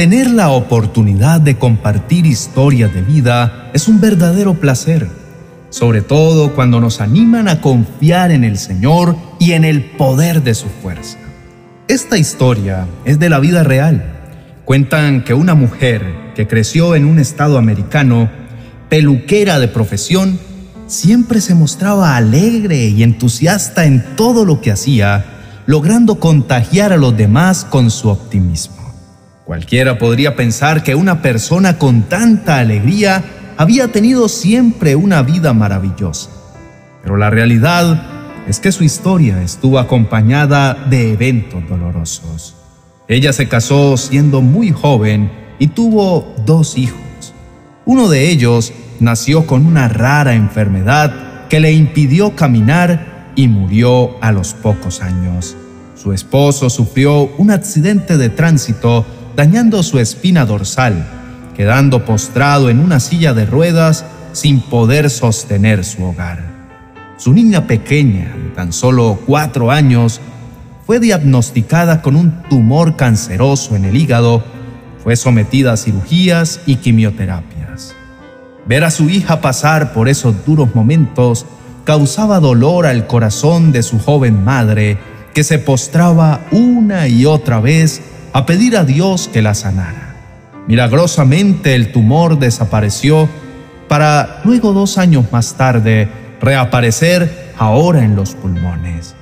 Tener la oportunidad de compartir historias de vida es un verdadero placer, sobre todo cuando nos animan a confiar en el Señor y en el poder de su fuerza. Esta historia es de la vida real. Cuentan que una mujer que creció en un estado americano, peluquera de profesión, siempre se mostraba alegre y entusiasta en todo lo que hacía, logrando contagiar a los demás con su optimismo. Cualquiera podría pensar que una persona con tanta alegría había tenido siempre una vida maravillosa, pero la realidad es que su historia estuvo acompañada de eventos dolorosos. Ella se casó siendo muy joven y tuvo dos hijos. Uno de ellos nació con una rara enfermedad que le impidió caminar y murió a los pocos años. Su esposo sufrió un accidente de tránsito dañando su espina dorsal, quedando postrado en una silla de ruedas sin poder sostener su hogar. Su niña pequeña, de tan solo cuatro años, fue diagnosticada con un tumor canceroso en el hígado, fue sometida a cirugías y quimioterapias. Ver a su hija pasar por esos duros momentos causaba dolor al corazón de su joven madre, que se postraba una y otra vez a pedir a Dios que la sanara. Milagrosamente el tumor desapareció para luego dos años más tarde reaparecer ahora en los pulmones.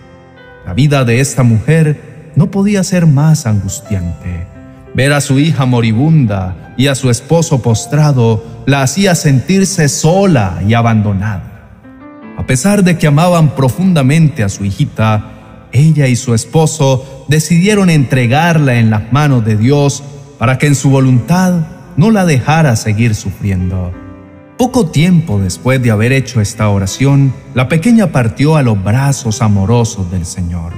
La vida de esta mujer no podía ser más angustiante. Ver a su hija moribunda y a su esposo postrado la hacía sentirse sola y abandonada. A pesar de que amaban profundamente a su hijita, ella y su esposo decidieron entregarla en las manos de Dios para que en su voluntad no la dejara seguir sufriendo. Poco tiempo después de haber hecho esta oración, la pequeña partió a los brazos amorosos del Señor.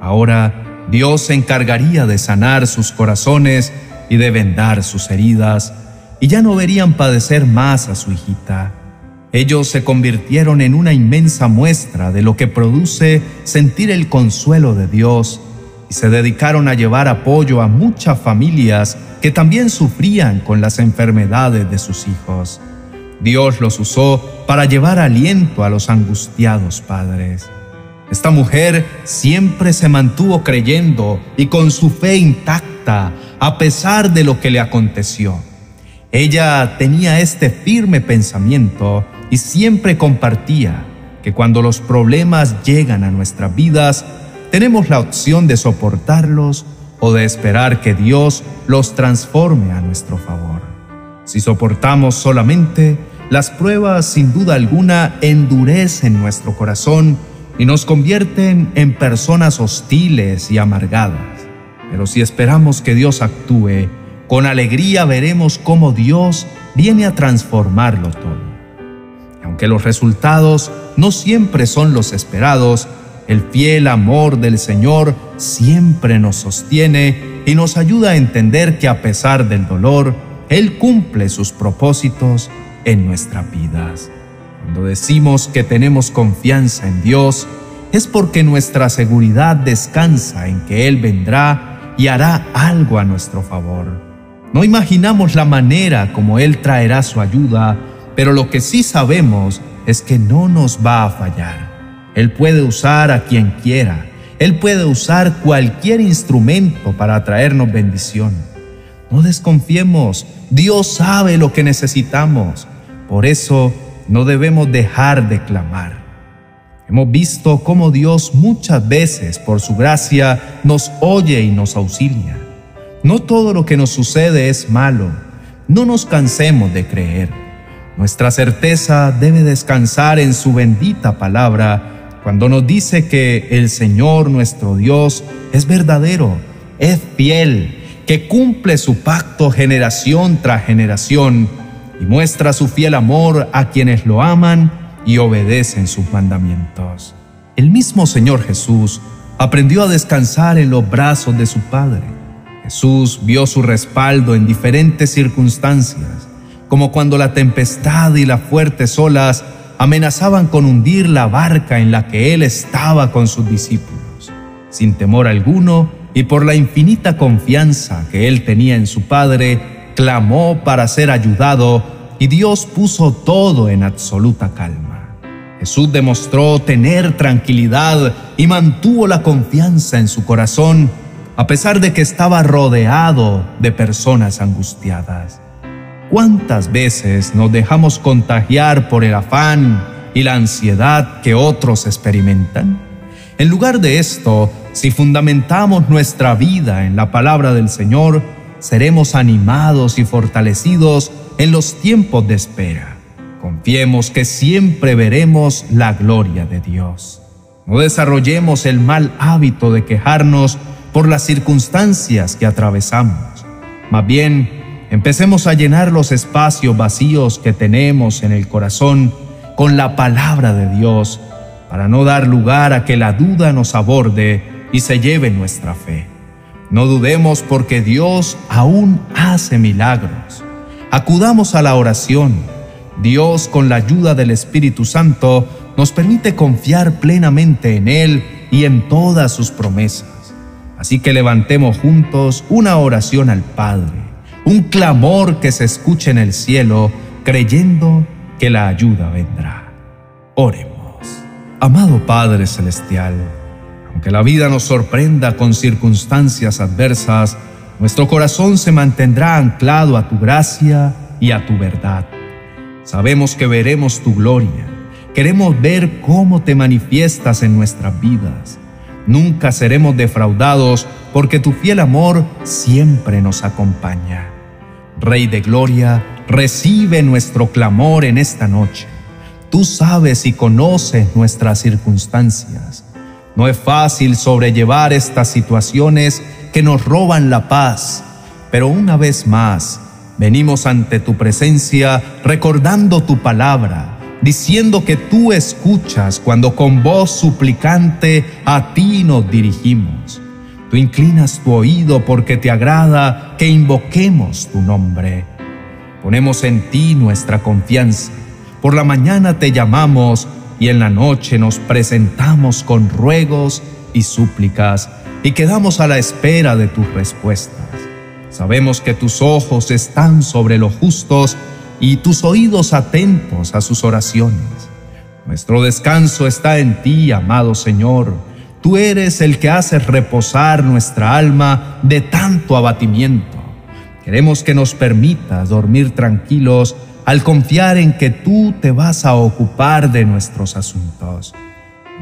Ahora Dios se encargaría de sanar sus corazones y de vendar sus heridas, y ya no verían padecer más a su hijita. Ellos se convirtieron en una inmensa muestra de lo que produce sentir el consuelo de Dios y se dedicaron a llevar apoyo a muchas familias que también sufrían con las enfermedades de sus hijos. Dios los usó para llevar aliento a los angustiados padres. Esta mujer siempre se mantuvo creyendo y con su fe intacta a pesar de lo que le aconteció. Ella tenía este firme pensamiento y siempre compartía que cuando los problemas llegan a nuestras vidas, tenemos la opción de soportarlos o de esperar que Dios los transforme a nuestro favor. Si soportamos solamente, las pruebas sin duda alguna endurecen nuestro corazón y nos convierten en personas hostiles y amargadas. Pero si esperamos que Dios actúe, con alegría veremos cómo Dios viene a transformarlo todo. Aunque los resultados no siempre son los esperados, el fiel amor del Señor siempre nos sostiene y nos ayuda a entender que a pesar del dolor, Él cumple sus propósitos en nuestras vidas. Cuando decimos que tenemos confianza en Dios, es porque nuestra seguridad descansa en que Él vendrá y hará algo a nuestro favor. No imaginamos la manera como Él traerá su ayuda, pero lo que sí sabemos es que no nos va a fallar. Él puede usar a quien quiera. Él puede usar cualquier instrumento para traernos bendición. No desconfiemos, Dios sabe lo que necesitamos. Por eso no debemos dejar de clamar. Hemos visto cómo Dios muchas veces, por su gracia, nos oye y nos auxilia. No todo lo que nos sucede es malo. No nos cansemos de creer. Nuestra certeza debe descansar en su bendita palabra cuando nos dice que el Señor nuestro Dios es verdadero, es fiel, que cumple su pacto generación tras generación y muestra su fiel amor a quienes lo aman y obedecen sus mandamientos. El mismo Señor Jesús aprendió a descansar en los brazos de su Padre. Jesús vio su respaldo en diferentes circunstancias, como cuando la tempestad y las fuertes olas amenazaban con hundir la barca en la que Él estaba con sus discípulos. Sin temor alguno, y por la infinita confianza que él tenía en su Padre, clamó para ser ayudado y Dios puso todo en absoluta calma. Jesús demostró tener tranquilidad y mantuvo la confianza en su corazón a pesar de que estaba rodeado de personas angustiadas. ¿Cuántas veces nos dejamos contagiar por el afán y la ansiedad que otros experimentan? En lugar de esto, si fundamentamos nuestra vida en la palabra del Señor, seremos animados y fortalecidos en los tiempos de espera. Confiemos que siempre veremos la gloria de Dios. No desarrollemos el mal hábito de quejarnos por las circunstancias que atravesamos. Más bien, empecemos a llenar los espacios vacíos que tenemos en el corazón con la palabra de Dios para no dar lugar a que la duda nos aborde y se lleve nuestra fe. No dudemos porque Dios aún hace milagros. Acudamos a la oración. Dios, con la ayuda del Espíritu Santo, nos permite confiar plenamente en Él y en todas sus promesas. Así que levantemos juntos una oración al Padre, un clamor que se escuche en el cielo, creyendo que la ayuda vendrá. Oremos. Amado Padre Celestial, aunque la vida nos sorprenda con circunstancias adversas, nuestro corazón se mantendrá anclado a tu gracia y a tu verdad. Sabemos que veremos tu gloria. Queremos ver cómo te manifiestas en nuestras vidas Nunca seremos defraudados porque tu fiel amor siempre nos acompaña. Rey de Gloria, recibe nuestro clamor en esta noche. Tú sabes y conoces nuestras circunstancias. No es fácil sobrellevar estas situaciones que nos roban la paz, pero una vez más venimos ante tu presencia recordando tu palabra diciendo que tú escuchas cuando con voz suplicante a ti nos dirigimos. Tú inclinas tu oído porque te agrada que invoquemos tu nombre. Ponemos en ti nuestra confianza. Por la mañana te llamamos y en la noche nos presentamos con ruegos y súplicas y quedamos a la espera de tus respuestas. Sabemos que tus ojos están sobre los justos y tus oídos atentos a sus oraciones. Nuestro descanso está en ti, amado Señor. Tú eres el que haces reposar nuestra alma de tanto abatimiento. Queremos que nos permitas dormir tranquilos al confiar en que tú te vas a ocupar de nuestros asuntos.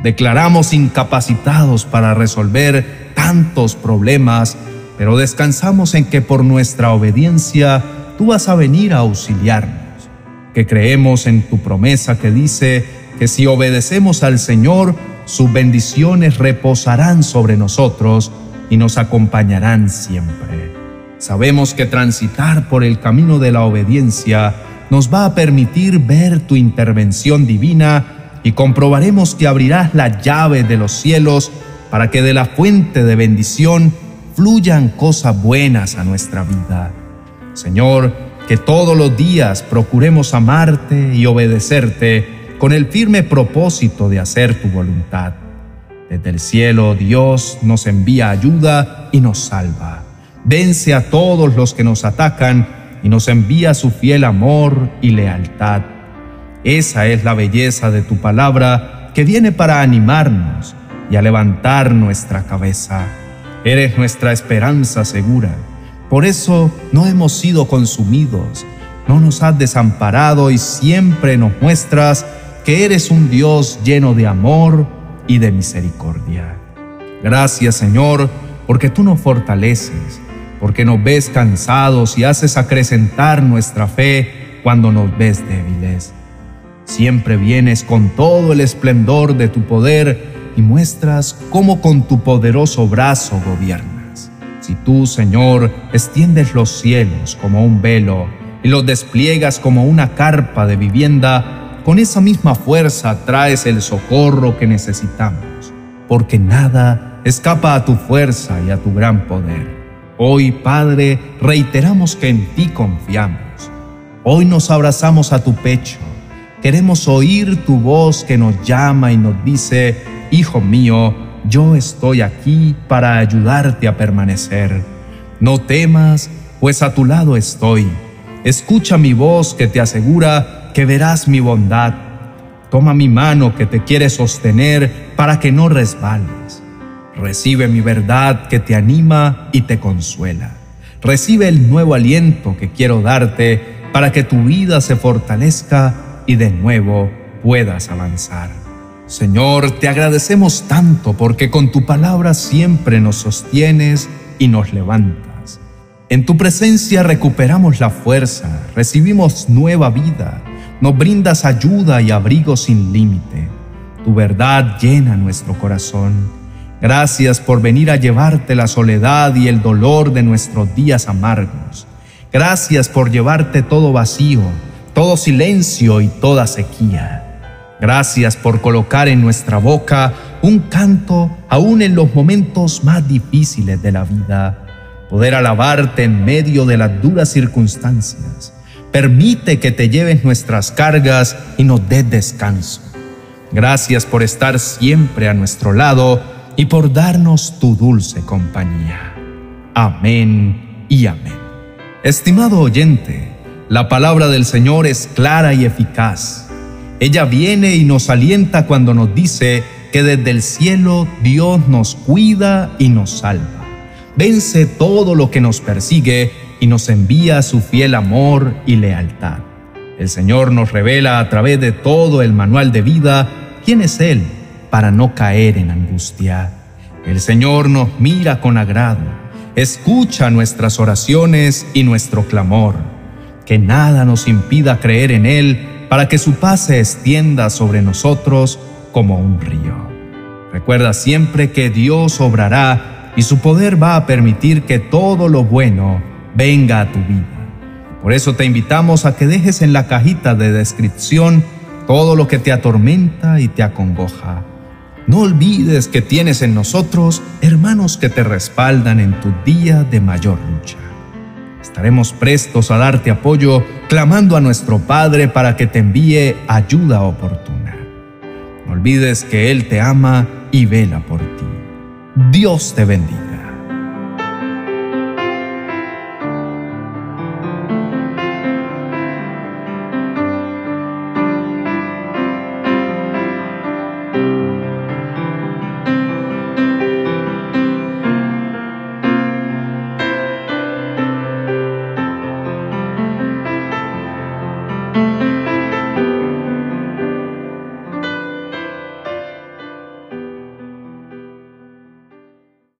Declaramos incapacitados para resolver tantos problemas, pero descansamos en que por nuestra obediencia tú vas a venir a auxiliarnos, que creemos en tu promesa que dice que si obedecemos al Señor, sus bendiciones reposarán sobre nosotros y nos acompañarán siempre. Sabemos que transitar por el camino de la obediencia nos va a permitir ver tu intervención divina y comprobaremos que abrirás la llave de los cielos para que de la fuente de bendición fluyan cosas buenas a nuestra vida. Señor, que todos los días procuremos amarte y obedecerte con el firme propósito de hacer tu voluntad. Desde el cielo Dios nos envía ayuda y nos salva. Vence a todos los que nos atacan y nos envía su fiel amor y lealtad. Esa es la belleza de tu palabra que viene para animarnos y a levantar nuestra cabeza. Eres nuestra esperanza segura por eso no hemos sido consumidos, no nos has desamparado y siempre nos muestras que eres un Dios lleno de amor y de misericordia. Gracias Señor, porque tú nos fortaleces, porque nos ves cansados y haces acrecentar nuestra fe cuando nos ves débiles. Siempre vienes con todo el esplendor de tu poder y muestras cómo con tu poderoso brazo gobiernas. Si tú, Señor, extiendes los cielos como un velo y los despliegas como una carpa de vivienda, con esa misma fuerza traes el socorro que necesitamos, porque nada escapa a tu fuerza y a tu gran poder. Hoy, Padre, reiteramos que en ti confiamos. Hoy nos abrazamos a tu pecho. Queremos oír tu voz que nos llama y nos dice, Hijo mío, yo estoy aquí para ayudarte a permanecer. No temas, pues a tu lado estoy. Escucha mi voz que te asegura que verás mi bondad. Toma mi mano que te quiere sostener para que no resbales. Recibe mi verdad que te anima y te consuela. Recibe el nuevo aliento que quiero darte para que tu vida se fortalezca y de nuevo puedas avanzar. Señor, te agradecemos tanto porque con tu palabra siempre nos sostienes y nos levantas. En tu presencia recuperamos la fuerza, recibimos nueva vida, nos brindas ayuda y abrigo sin límite. Tu verdad llena nuestro corazón. Gracias por venir a llevarte la soledad y el dolor de nuestros días amargos. Gracias por llevarte todo vacío, todo silencio y toda sequía. Gracias por colocar en nuestra boca un canto aún en los momentos más difíciles de la vida. Poder alabarte en medio de las duras circunstancias. Permite que te lleves nuestras cargas y nos des descanso. Gracias por estar siempre a nuestro lado y por darnos tu dulce compañía. Amén y amén. Estimado oyente, la palabra del Señor es clara y eficaz ella viene y nos alienta cuando nos dice que desde el cielo Dios nos cuida y nos salva. Vence todo lo que nos persigue y nos envía su fiel amor y lealtad. El Señor nos revela a través de todo el manual de vida quién es Él para no caer en angustia. El Señor nos mira con agrado, escucha nuestras oraciones y nuestro clamor. Que nada nos impida creer en Él para que su paz se extienda sobre nosotros como un río. Recuerda siempre que Dios obrará y su poder va a permitir que todo lo bueno venga a tu vida. Por eso te invitamos a que dejes en la cajita de descripción todo lo que te atormenta y te acongoja. No olvides que tienes en nosotros hermanos que te respaldan en tu día de mayor lucha. Estaremos prestos a darte apoyo, clamando a nuestro Padre para que te envíe ayuda oportuna. No olvides que Él te ama y vela por ti. Dios te bendiga.